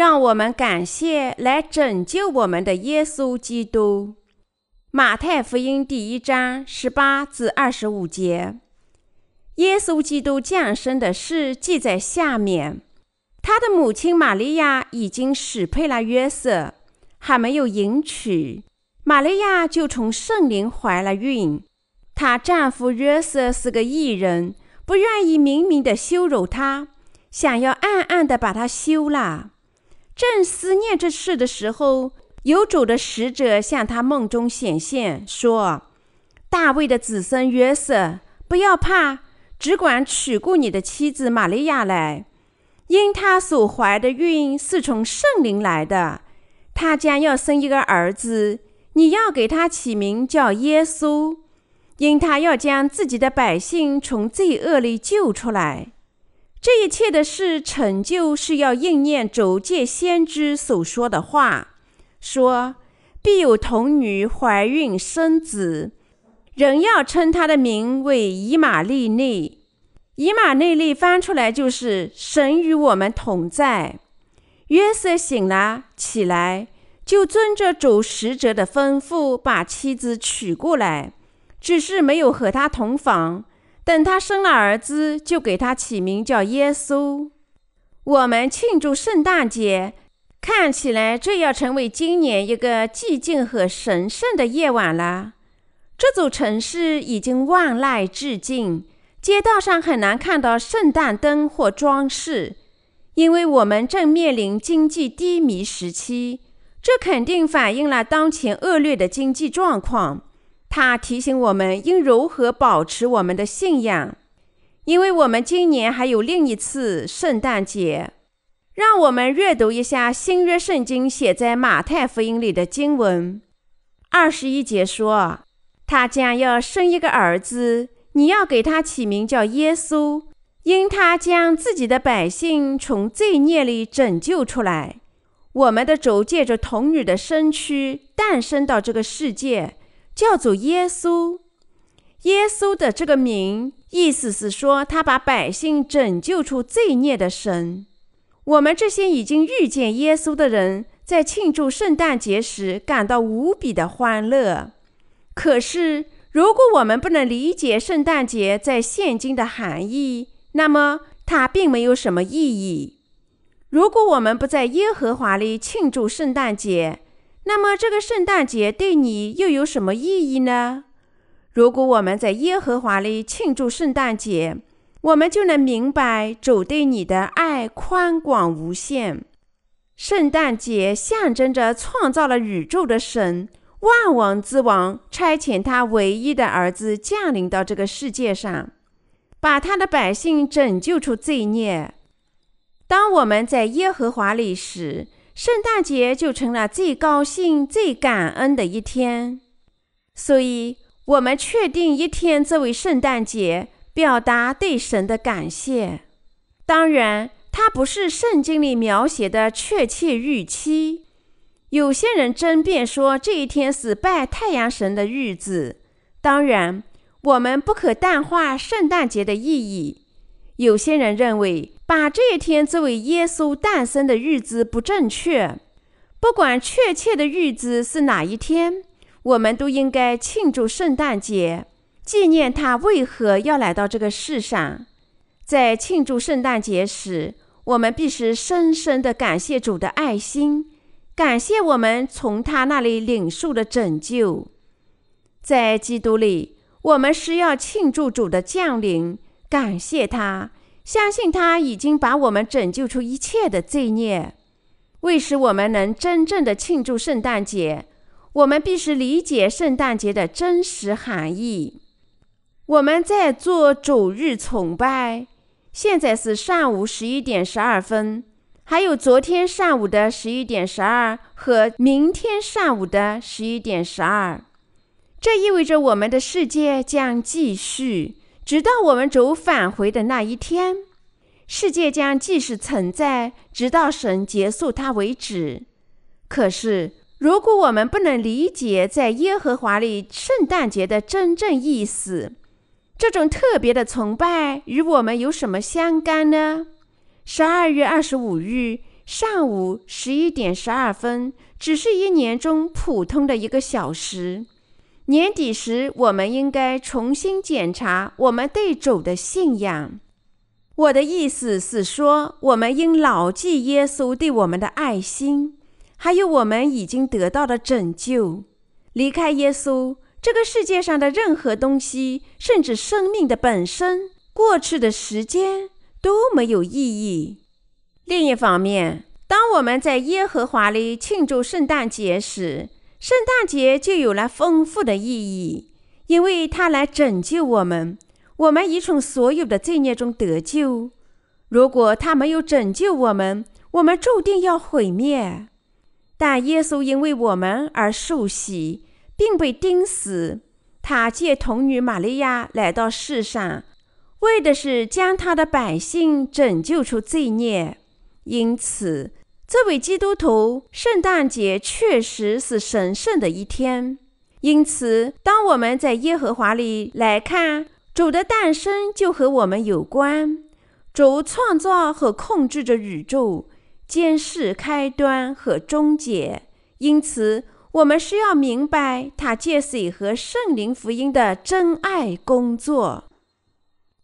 让我们感谢来拯救我们的耶稣基督。马太福音第一章十八至二十五节，耶稣基督降生的事记在下面。他的母亲玛利亚已经许配了约瑟，还没有迎娶，玛利亚就从圣灵怀了孕。她丈夫约瑟是个义人，不愿意明明的羞辱她，想要暗暗的把她休了。正思念这事的时候，有主的使者向他梦中显现，说：“大卫的子孙约瑟，不要怕，只管娶过你的妻子玛利亚来，因她所怀的孕是从圣灵来的。她将要生一个儿子，你要给他起名叫耶稣，因他要将自己的百姓从罪恶里救出来。这一切的事成就，是要应验周界先知所说的话。”说：“必有童女怀孕生子，人要称他的名为以马内利。以马内利翻出来就是神与我们同在。”约瑟醒了，起来，就遵着主使者的吩咐，把妻子娶过来，只是没有和他同房。等他生了儿子，就给他起名叫耶稣。我们庆祝圣诞节。看起来这要成为今年一个寂静和神圣的夜晚了。这座城市已经万籁俱静，街道上很难看到圣诞灯或装饰，因为我们正面临经济低迷时期。这肯定反映了当前恶劣的经济状况。它提醒我们应如何保持我们的信仰，因为我们今年还有另一次圣诞节。让我们阅读一下新约圣经写在马太福音里的经文。二十一节说：“他将要生一个儿子，你要给他起名叫耶稣，因他将自己的百姓从罪孽里拯救出来。”我们的主借着童女的身躯诞生到这个世界，叫做耶稣。耶稣的这个名，意思是说他把百姓拯救出罪孽的神。我们这些已经遇见耶稣的人，在庆祝圣诞节时感到无比的欢乐。可是，如果我们不能理解圣诞节在现今的含义，那么它并没有什么意义。如果我们不在耶和华里庆祝圣诞节，那么这个圣诞节对你又有什么意义呢？如果我们在耶和华里庆祝圣诞节，我们就能明白主对你的爱宽广无限。圣诞节象征着创造了宇宙的神，万王之王差遣他唯一的儿子降临到这个世界上，把他的百姓拯救出罪孽。当我们在耶和华里时，圣诞节就成了最高兴、最感恩的一天。所以，我们确定一天作为圣诞节。表达对神的感谢。当然，它不是圣经里描写的确切日期。有些人争辩说这一天是拜太阳神的日子。当然，我们不可淡化圣诞节的意义。有些人认为把这一天作为耶稣诞生的日子不正确。不管确切的日子是哪一天，我们都应该庆祝圣诞节。纪念他为何要来到这个世上，在庆祝圣诞节时，我们必须深深地感谢主的爱心，感谢我们从他那里领受的拯救。在基督里，我们是要庆祝主的降临，感谢他，相信他已经把我们拯救出一切的罪孽。为使我们能真正的庆祝圣诞节，我们必须理解圣诞节的真实含义。我们在做主日崇拜，现在是上午十一点十二分，还有昨天上午的十一点十二和明天上午的十一点十二。这意味着我们的世界将继续，直到我们主返回的那一天。世界将继续存在，直到神结束它为止。可是，如果我们不能理解在耶和华里圣诞节的真正意思，这种特别的崇拜与我们有什么相干呢？十二月二十五日上午十一点十二分只是一年中普通的一个小时。年底时，我们应该重新检查我们对主的信仰。我的意思是说，我们应牢记耶稣对我们的爱心，还有我们已经得到的拯救。离开耶稣，这个世界上的任何东西，甚至生命的本身，过去的时间都没有意义。另一方面，当我们在耶和华里庆祝圣诞节时，圣诞节就有了丰富的意义，因为它来拯救我们。我们已从所有的罪孽中得救。如果他没有拯救我们，我们注定要毁灭。但耶稣因为我们而受洗，并被钉死。他借童女玛利亚来到世上，为的是将他的百姓拯救出罪孽。因此，作为基督徒，圣诞节确实是神圣的一天。因此，当我们在耶和华里来看，主的诞生就和我们有关。主创造和控制着宇宙，监视开端和终结。因此，我们需要明白他借水和圣灵福音的真爱工作。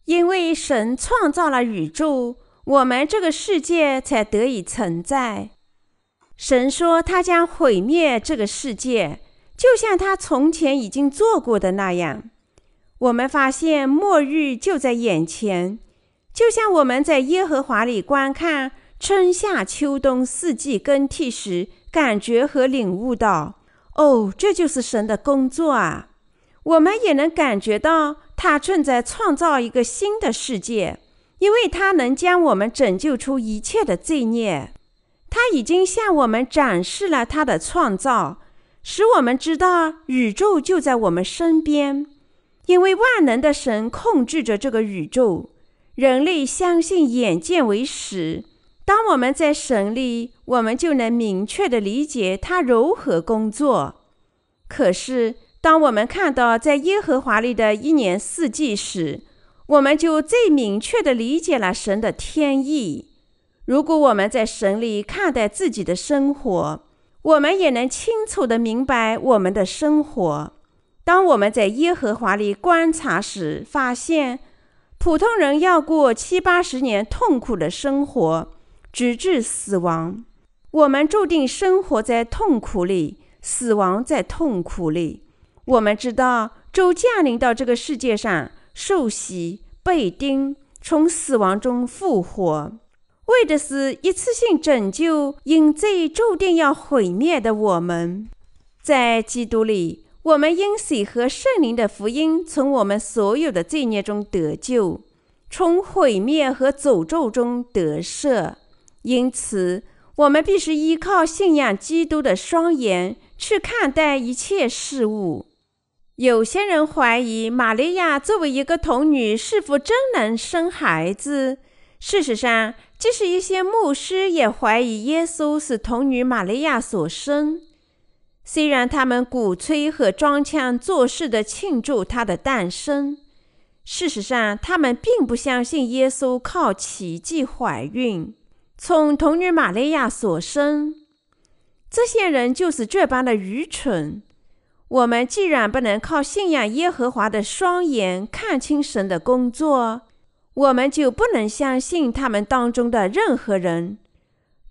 因为神创造了宇宙。我们这个世界才得以存在。神说他将毁灭这个世界，就像他从前已经做过的那样。我们发现末日就在眼前，就像我们在耶和华里观看春夏秋冬四季更替时，感觉和领悟到：哦，这就是神的工作啊！我们也能感觉到他正在创造一个新的世界。因为他能将我们拯救出一切的罪孽，他已经向我们展示了他的创造，使我们知道宇宙就在我们身边。因为万能的神控制着这个宇宙，人类相信眼见为实。当我们在神里，我们就能明确地理解他如何工作。可是，当我们看到在耶和华里的一年四季时，我们就最明确地理解了神的天意。如果我们在神里看待自己的生活，我们也能清楚地明白我们的生活。当我们在耶和华里观察时，发现普通人要过七八十年痛苦的生活，直至死亡。我们注定生活在痛苦里，死亡在痛苦里。我们知道，主降临到这个世界上。受洗、被钉、从死亡中复活，为的是一次性拯救因罪注定要毁灭的我们。在基督里，我们因水和圣灵的福音，从我们所有的罪孽中得救，从毁灭和诅咒中得赦。因此，我们必须依靠信仰基督的双眼去看待一切事物。有些人怀疑玛利亚作为一个童女是否真能生孩子。事实上，即使一些牧师也怀疑耶稣是童女玛利亚所生。虽然他们鼓吹和装腔作势地庆祝她的诞生，事实上，他们并不相信耶稣靠奇迹怀孕，从童女玛利亚所生。这些人就是这般的愚蠢。我们既然不能靠信仰耶和华的双眼看清神的工作，我们就不能相信他们当中的任何人。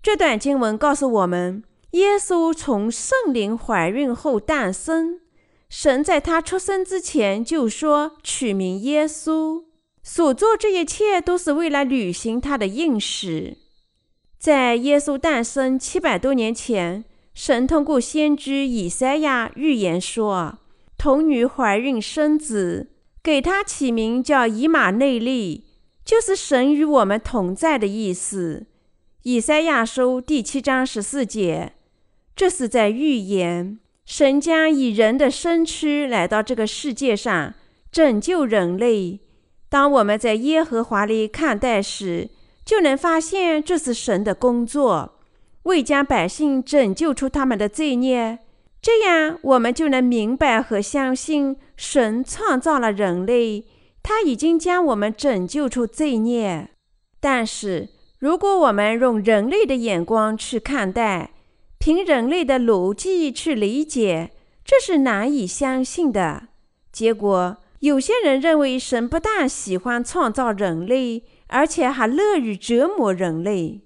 这段经文告诉我们，耶稣从圣灵怀孕后诞生，神在他出生之前就说取名耶稣，所做这一切都是为了履行他的应许。在耶稣诞生七百多年前。神通过先知以赛亚预言说：“童女怀孕生子，给他起名叫以马内利，就是神与我们同在的意思。”以赛亚书第七章十四节，这是在预言神将以人的身躯来到这个世界上拯救人类。当我们在耶和华里看待时，就能发现这是神的工作。为将百姓拯救出他们的罪孽，这样我们就能明白和相信神创造了人类，他已经将我们拯救出罪孽。但是如果我们用人类的眼光去看待，凭人类的逻辑去理解，这是难以相信的。结果，有些人认为神不但喜欢创造人类，而且还乐于折磨人类，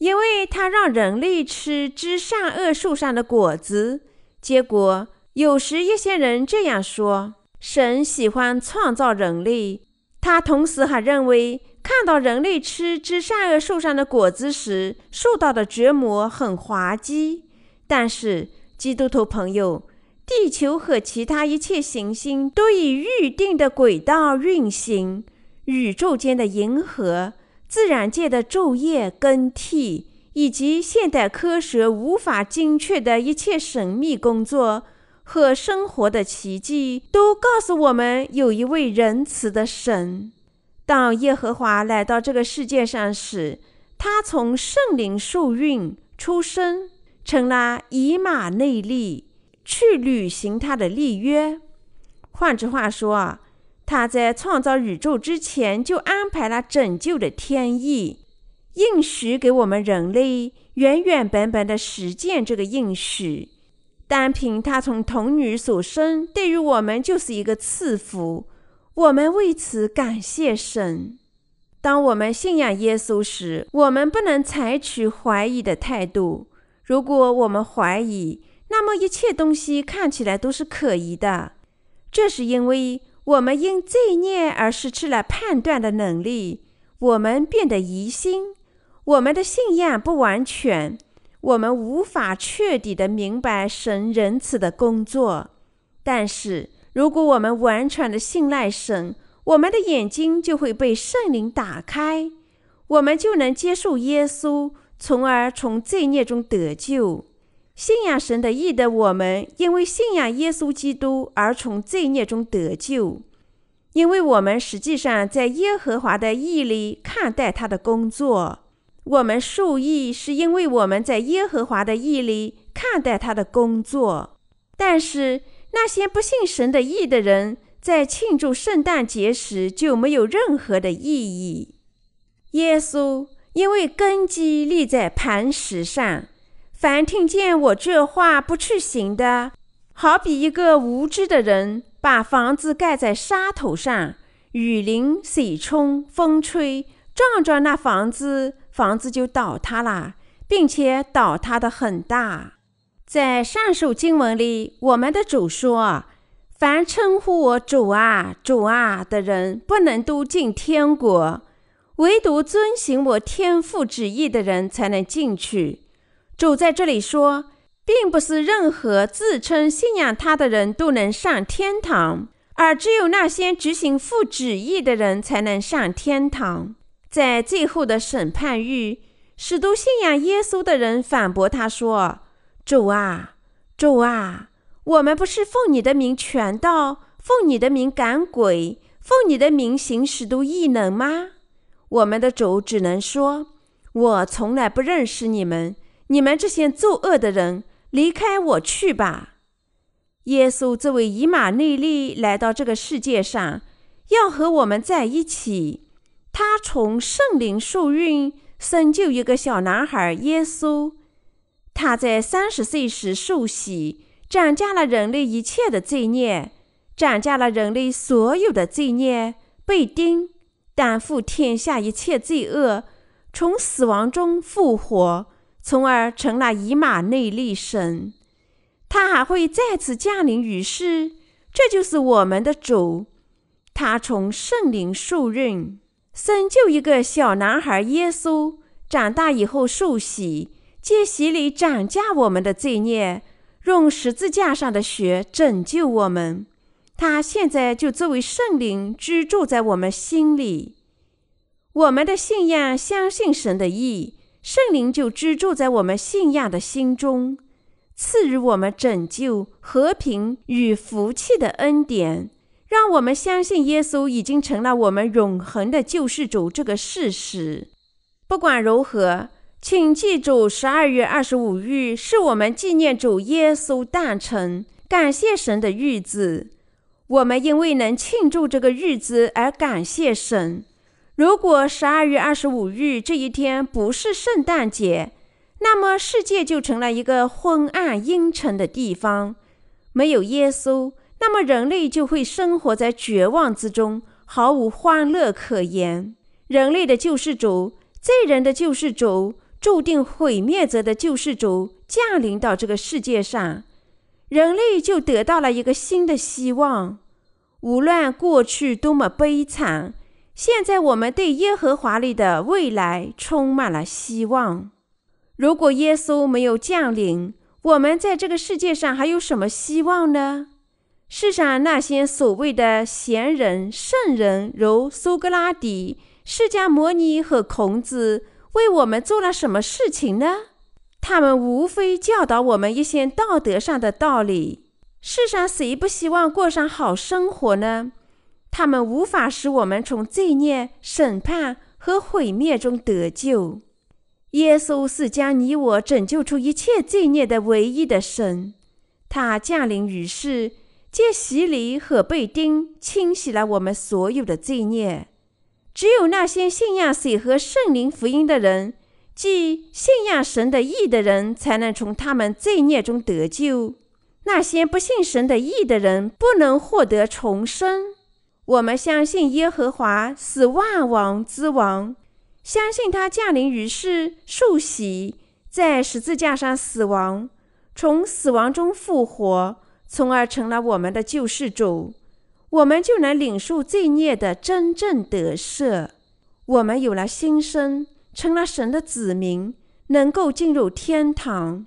因为他让人类吃知善恶树上的果子。结果，有时一些人这样说：神喜欢创造人类，他同时还认为。看到人类吃知善恶树上的果子时受到的折磨很滑稽，但是基督徒朋友，地球和其他一切行星都以预定的轨道运行，宇宙间的银河、自然界的昼夜更替，以及现代科学无法精确的一切神秘工作和生活的奇迹，都告诉我们有一位仁慈的神。当耶和华来到这个世界上时，他从圣灵受孕出生，成了以马内利，去履行他的立约。换句话说啊，他在创造宇宙之前就安排了拯救的天意，应许给我们人类原原本本的实践这个应许。单凭他从童女所生，对于我们就是一个赐福。我们为此感谢神。当我们信仰耶稣时，我们不能采取怀疑的态度。如果我们怀疑，那么一切东西看起来都是可疑的。这是因为我们因罪孽而失去了判断的能力，我们变得疑心，我们的信仰不完全，我们无法彻底的明白神仁慈的工作。但是，如果我们完全的信赖神，我们的眼睛就会被圣灵打开，我们就能接受耶稣，从而从罪孽中得救。信仰神的义的我们，因为信仰耶稣基督而从罪孽中得救，因为我们实际上在耶和华的义里看待他的工作。我们受益是因为我们在耶和华的义里看待他的工作，但是。那些不信神的义的人，在庆祝圣诞节时就没有任何的意义。耶稣因为根基立在磐石上，凡听见我这话不去行的，好比一个无知的人把房子盖在沙头上，雨淋、水冲、风吹，撞撞那房子，房子就倒塌了，并且倒塌的很大。在上述经文里，我们的主说：“凡称呼我主啊、主啊的人，不能都进天国，唯独遵行我天父旨意的人才能进去。”主在这里说，并不是任何自称信仰他的人都能上天堂，而只有那些执行父旨意的人才能上天堂。在最后的审判日，许多信仰耶稣的人反驳他说。主啊，主啊，我们不是奉你的名传道，奉你的名赶鬼，奉你的名行许多异能吗？我们的主只能说：“我从来不认识你们，你们这些作恶的人，离开我去吧。”耶稣这位以马内利来到这个世界上，要和我们在一起。他从圣灵受孕，生就一个小男孩耶稣。他在三十岁时受洗，斩下了人类一切的罪孽，斩下了人类所有的罪孽，被钉，担负天下一切罪恶，从死亡中复活，从而成了以马内利神。他还会再次降临于世，这就是我们的主。他从圣灵受孕，生就一个小男孩耶稣，长大以后受洗。借洗礼斩价我们的罪孽，用十字架上的血拯救我们。他现在就作为圣灵居住在我们心里。我们的信仰相信神的义，圣灵就居住在我们信仰的心中，赐予我们拯救、和平与福气的恩典，让我们相信耶稣已经成了我们永恒的救世主这个事实。不管如何。请记住，十二月二十五日是我们纪念主耶稣诞辰、感谢神的日子。我们因为能庆祝这个日子而感谢神。如果十二月二十五日这一天不是圣诞节，那么世界就成了一个昏暗阴沉的地方。没有耶稣，那么人类就会生活在绝望之中，毫无欢乐可言。人类的救世主，罪人的救世主，注定毁灭者的救世主降临到这个世界上，人类就得到了一个新的希望。无论过去多么悲惨，现在我们对耶和华里的未来充满了希望。如果耶稣没有降临，我们在这个世界上还有什么希望呢？世上那些所谓的贤人、圣人，如苏格拉底、释迦牟尼和孔子，为我们做了什么事情呢？他们无非教导我们一些道德上的道理。世上谁不希望过上好生活呢？他们无法使我们从罪孽、审判和毁灭中得救。耶稣是将你我拯救出一切罪孽的唯一的神，他降临于世，借洗礼和被钉，清洗了我们所有的罪孽。只有那些信仰水和圣灵福音的人，即信仰神的义的人，才能从他们罪孽中得救。那些不信神的义的人，不能获得重生。我们相信耶和华是万王之王。相信他降临于世，受洗，在十字架上死亡，从死亡中复活，从而成了我们的救世主，我们就能领受罪孽的真正得赦。我们有了新生，成了神的子民，能够进入天堂，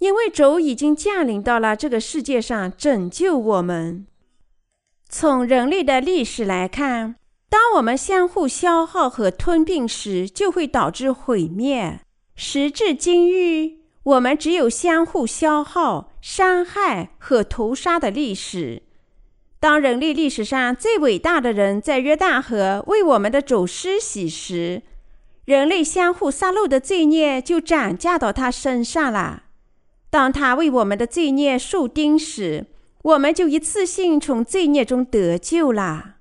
因为主已经降临到了这个世界上拯救我们。从人类的历史来看，当我们相互消耗和吞并时，就会导致毁灭。时至今日，我们只有相互消耗、伤害和屠杀的历史。当人类历史上最伟大的人在约旦河为我们的主施洗时，人类相互杀戮的罪孽就涨价到他身上了。当他为我们的罪孽受钉时，我们就一次性从罪孽中得救了。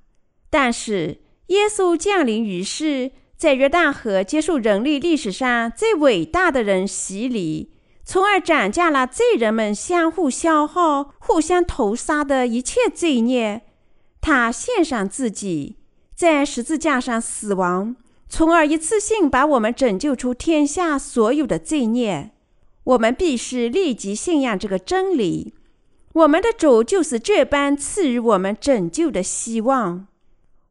但是，耶稣降临于世，在约旦河接受人类历史上最伟大的人洗礼，从而斩价了罪人们相互消耗、互相屠杀的一切罪孽。他献上自己，在十字架上死亡，从而一次性把我们拯救出天下所有的罪孽。我们必须立即信仰这个真理。我们的主就是这般赐予我们拯救的希望。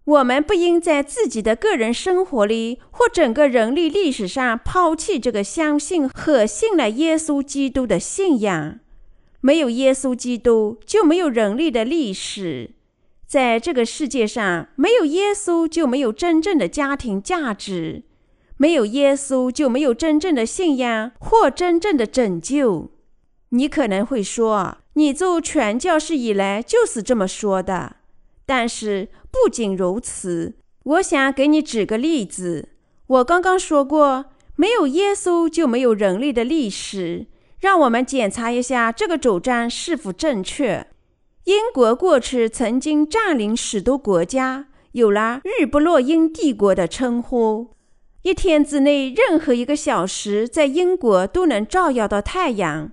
我们不应在自己的个人生活里或整个人类历史上抛弃这个相信和信了耶稣基督的信仰。没有耶稣基督，就没有人类的历史。在这个世界上，没有耶稣，就没有真正的家庭价值；没有耶稣，就没有真正的信仰或真正的拯救。你可能会说，你做传教士以来就是这么说的。但是不仅如此，我想给你举个例子。我刚刚说过，没有耶稣就没有人类的历史。让我们检查一下这个主张是否正确。英国过去曾经占领许多国家，有了“日不落英帝国”的称呼。一天之内，任何一个小时在英国都能照耀到太阳。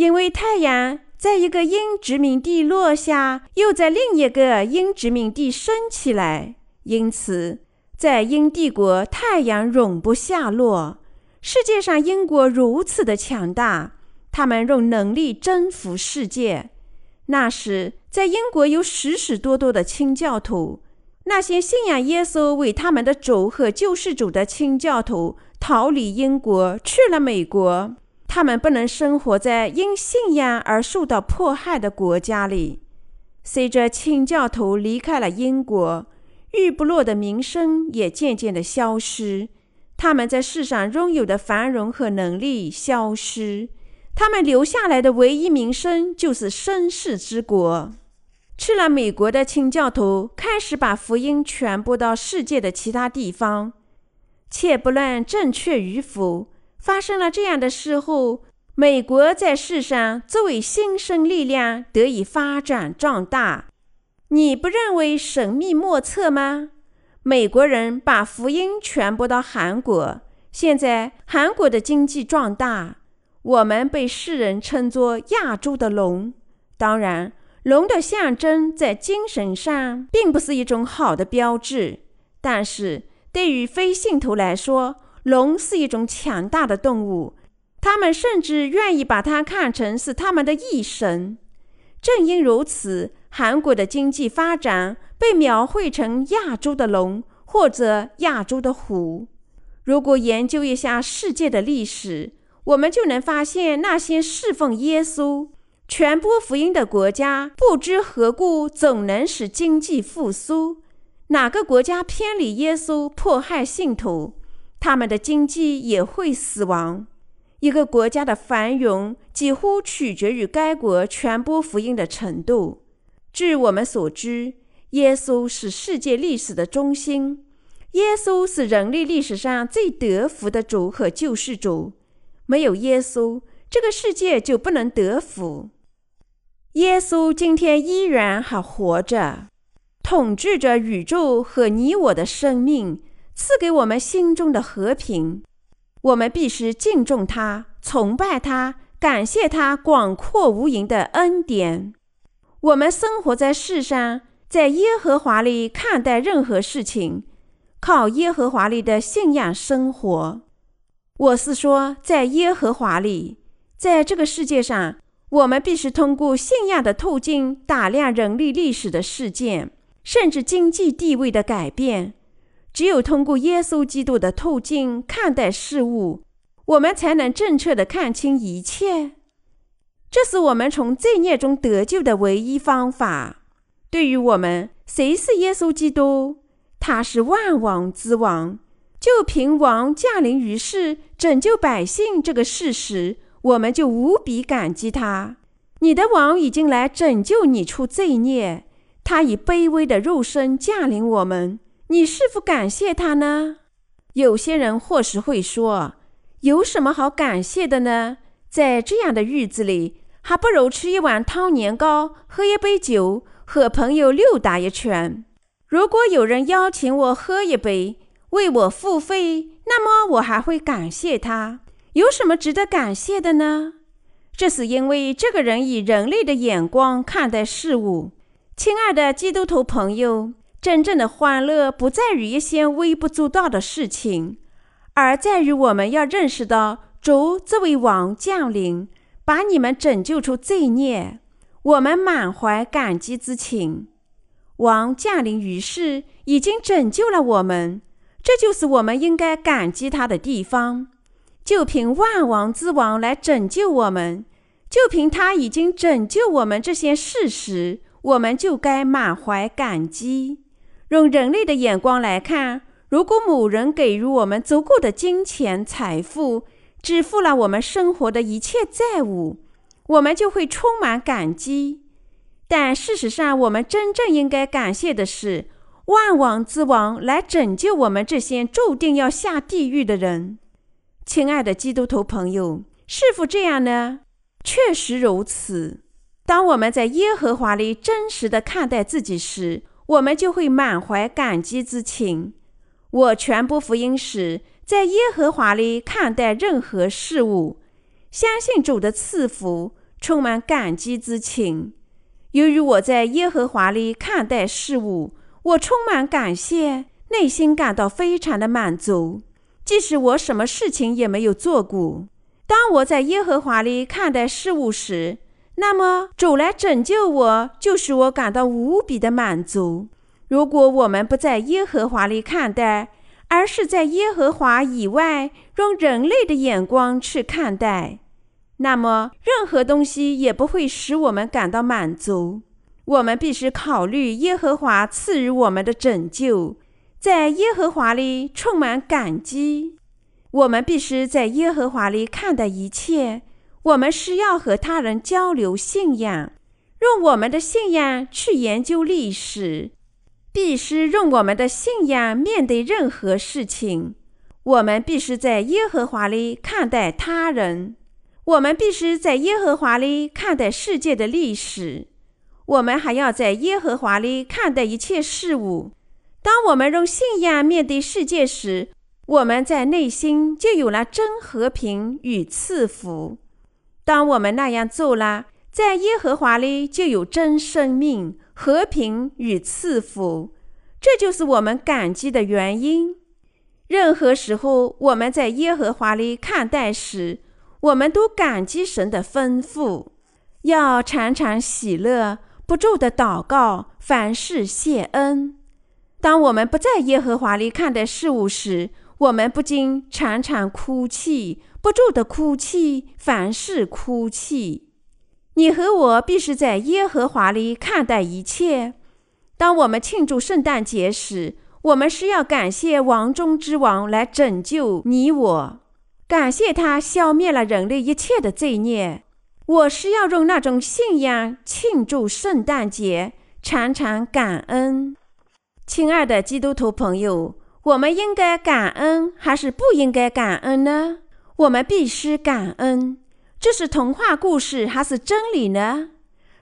因为太阳在一个英殖民地落下，又在另一个英殖民地升起来，因此在英帝国，太阳永不下落。世界上英国如此的强大，他们用能力征服世界。那时，在英国有许许多多的清教徒，那些信仰耶稣为他们的主和救世主的清教徒，逃离英国，去了美国。他们不能生活在因信仰而受到迫害的国家里。随着清教徒离开了英国，日不落的名声也渐渐的消失。他们在世上拥有的繁荣和能力消失，他们留下来的唯一名声就是绅士之国。去了美国的清教徒开始把福音传播到世界的其他地方，且不论正确与否。发生了这样的事后，美国在世上作为新生力量得以发展壮大。你不认为神秘莫测吗？美国人把福音传播到韩国，现在韩国的经济壮大，我们被世人称作亚洲的龙。当然，龙的象征在精神上并不是一种好的标志，但是对于非信徒来说，龙是一种强大的动物，他们甚至愿意把它看成是他们的义神。正因如此，韩国的经济发展被描绘成亚洲的龙或者亚洲的虎。如果研究一下世界的历史，我们就能发现那些侍奉耶稣、传播福音的国家，不知何故总能使经济复苏；哪个国家偏离耶稣、迫害信徒，他们的经济也会死亡。一个国家的繁荣几乎取决于该国传播福音的程度。据我们所知，耶稣是世界历史的中心。耶稣是人类历史上最得福的主和救世主。没有耶稣，这个世界就不能得福。耶稣今天依然还活着，统治着宇宙和你我的生命，赐给我们心中的和平。我们必须敬重他、崇拜他、感谢他广阔无垠的恩典。我们生活在世上，在耶和华里看待任何事情，靠耶和华里的信仰生活。我是说，在耶和华里，在这个世界上，我们必须通过信仰的途径打量人类历史的事件，甚至经济地位的改变。只有通过耶稣基督的途径看待事物，我们才能正确地看清一切。这是我们从罪孽中得救的唯一方法。对于我们，谁是耶稣基督？他是万王之王。就凭王降临于世、拯救百姓这个事实，我们就无比感激他。你的王已经来拯救你出罪孽，他以卑微的肉身降临我们。你是否感谢他呢？有些人或许会说：“有什么好感谢的呢？在这样的日子里，还不如吃一碗汤年糕，喝一杯酒，和朋友溜达一圈。如果有人邀请我喝一杯，为我付费，那么我还会感谢他。有什么值得感谢的呢？这是因为这个人以人类的眼光看待事物。亲爱的基督徒朋友。”真正的欢乐不在于一些微不足道的事情，而在于我们要认识到主这位王降临，把你们拯救出罪孽。我们满怀感激之情。王降临于世，已经拯救了我们，这就是我们应该感激他的地方。就凭万王之王来拯救我们，就凭他已经拯救我们这些事实，我们就该满怀感激。用人类的眼光来看，如果某人给予我们足够的金钱财富，支付了我们生活的一切债务，我们就会充满感激。但事实上，我们真正应该感谢的是万王之王来拯救我们这些注定要下地狱的人。亲爱的基督徒朋友，是否这样呢？确实如此。当我们在耶和华里真实地看待自己时，我们就会满怀感激之情。我传播福音时，在耶和华里看待任何事物，相信主的赐福，充满感激之情。由于我在耶和华里看待事物，我充满感谢，内心感到非常的满足，即使我什么事情也没有做过。当我在耶和华里看待事物时，那么主来拯救我，就使我感到无比的满足。如果我们不在耶和华里看待，而是在耶和华以外用人类的眼光去看待，那么任何东西也不会使我们感到满足。我们必须考虑耶和华赐予我们的拯救，在耶和华里充满感激。我们必须在耶和华里看待一切。我们是要和他人交流信仰，用我们的信仰去研究历史，必须用我们的信仰面对任何事情。我们必须在耶和华里看待他人，我们必须在耶和华里看待世界的历史，我们还要在耶和华里看待一切事物。当我们用信仰面对世界时，我们在内心就有了真和平与赐福。当我们那样做了，在耶和华里就有真生命、和平与赐福。这就是我们感激的原因。任何时候，我们在耶和华里看待时，我们都感激神的吩咐，要常常喜乐，不住的祷告，凡事谢恩。当我们不在耶和华里看待事物时，我们不禁常常哭泣，不住的哭泣，凡事哭泣。你和我必须在耶和华里看待一切。当我们庆祝圣诞节时，我们是要感谢王中之王来拯救你我，感谢他消灭了人类一切的罪孽。我是要用那种信仰庆祝圣诞节，常常感恩。亲爱的基督徒朋友，我们应该感恩还是不应该感恩呢？我们必须感恩。这是童话故事还是真理呢？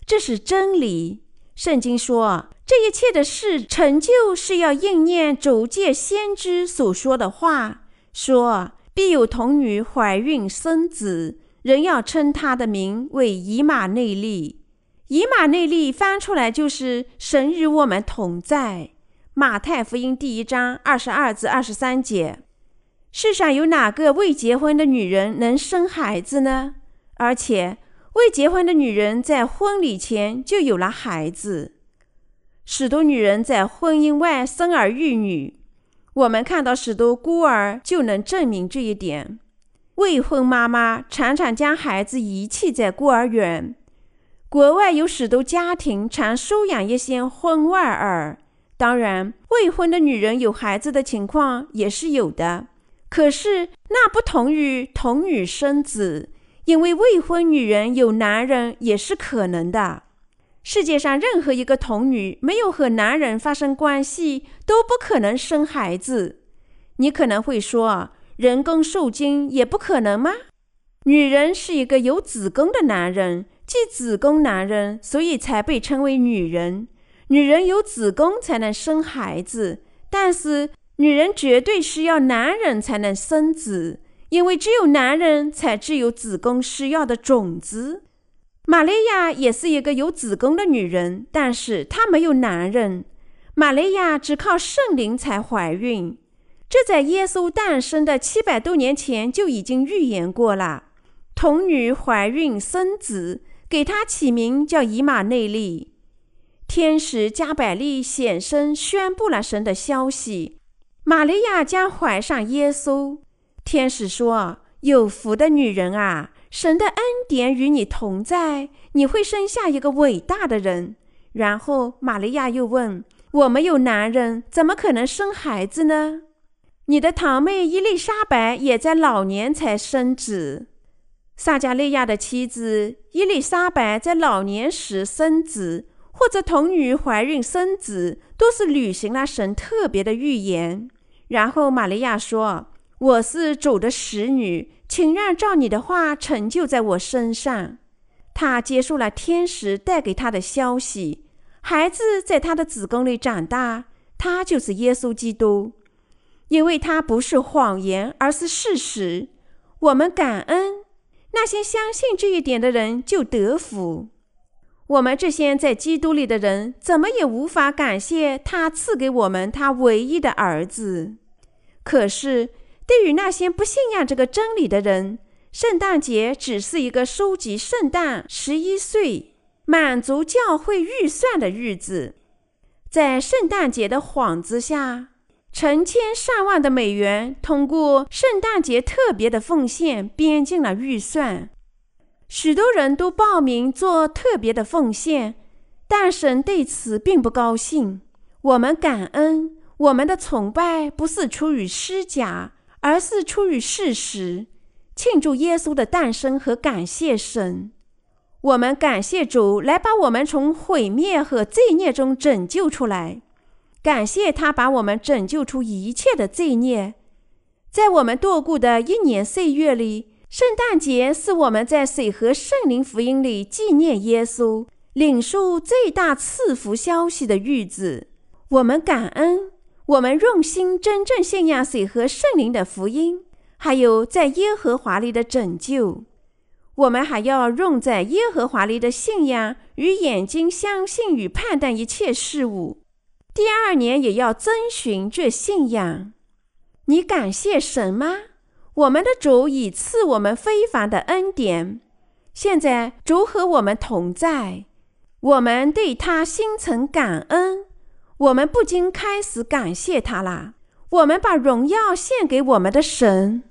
这是真理。圣经说。这一切的事成就，是要应验主界先知所说的话，说必有童女怀孕生子，人要称他的名为以马内利。以马内利翻出来就是神与我们同在。马太福音第一章二十二至二十三节。世上有哪个未结婚的女人能生孩子呢？而且未结婚的女人在婚礼前就有了孩子。许多女人在婚姻外生儿育女，我们看到许多孤儿就能证明这一点。未婚妈妈常常将孩子遗弃在孤儿院。国外有许多家庭常收养一些婚外儿，当然，未婚的女人有孩子的情况也是有的。可是那不同于童女生子，因为未婚女人有男人也是可能的。世界上任何一个童女没有和男人发生关系，都不可能生孩子。你可能会说，人工受精也不可能吗？女人是一个有子宫的男人，即子宫男人，所以才被称为女人。女人有子宫才能生孩子，但是女人绝对需要男人才能生子，因为只有男人才具有子宫需要的种子。玛利亚也是一个有子宫的女人，但是她没有男人。玛利亚只靠圣灵才怀孕，这在耶稣诞生的七百多年前就已经预言过了。童女怀孕生子，给她起名叫以马内利。天使加百利显身宣布了神的消息：玛利亚将怀上耶稣。天使说：“有福的女人啊！”神的恩典与你同在，你会生下一个伟大的人。然后玛利亚又问：“我没有男人，怎么可能生孩子呢？”你的堂妹伊丽莎白也在老年才生子。撒迦利亚的妻子伊丽莎白在老年时生子，或者童女怀孕生子，都是履行了神特别的预言。然后玛利亚说：“我是主的使女。”请让照你的话成就在我身上。她接受了天使带给她的消息，孩子在她的子宫里长大，他就是耶稣基督。因为他不是谎言，而是事实。我们感恩那些相信这一点的人就得福。我们这些在基督里的人，怎么也无法感谢他赐给我们他唯一的儿子。可是。对于那些不信仰这个真理的人，圣诞节只是一个收集圣诞十一岁、满足教会预算的日子。在圣诞节的幌子下，成千上万的美元通过圣诞节特别的奉献编进了预算。许多人都报名做特别的奉献，但神对此并不高兴。我们感恩，我们的崇拜不是出于虚假。而是出于事实，庆祝耶稣的诞生和感谢神。我们感谢主来把我们从毁灭和罪孽中拯救出来，感谢他把我们拯救出一切的罪孽。在我们度过的一年岁月里，圣诞节是我们在水和圣灵福音里纪念耶稣、领受最大赐福消息的日子。我们感恩。我们用心真正信仰水和圣灵的福音，还有在耶和华里的拯救。我们还要用在耶和华里的信仰与眼睛相信与判断一切事物。第二年也要遵循这信仰。你感谢神吗？我们的主已赐我们非凡的恩典。现在主和我们同在，我们对他心存感恩。我们不禁开始感谢他啦。我们把荣耀献给我们的神。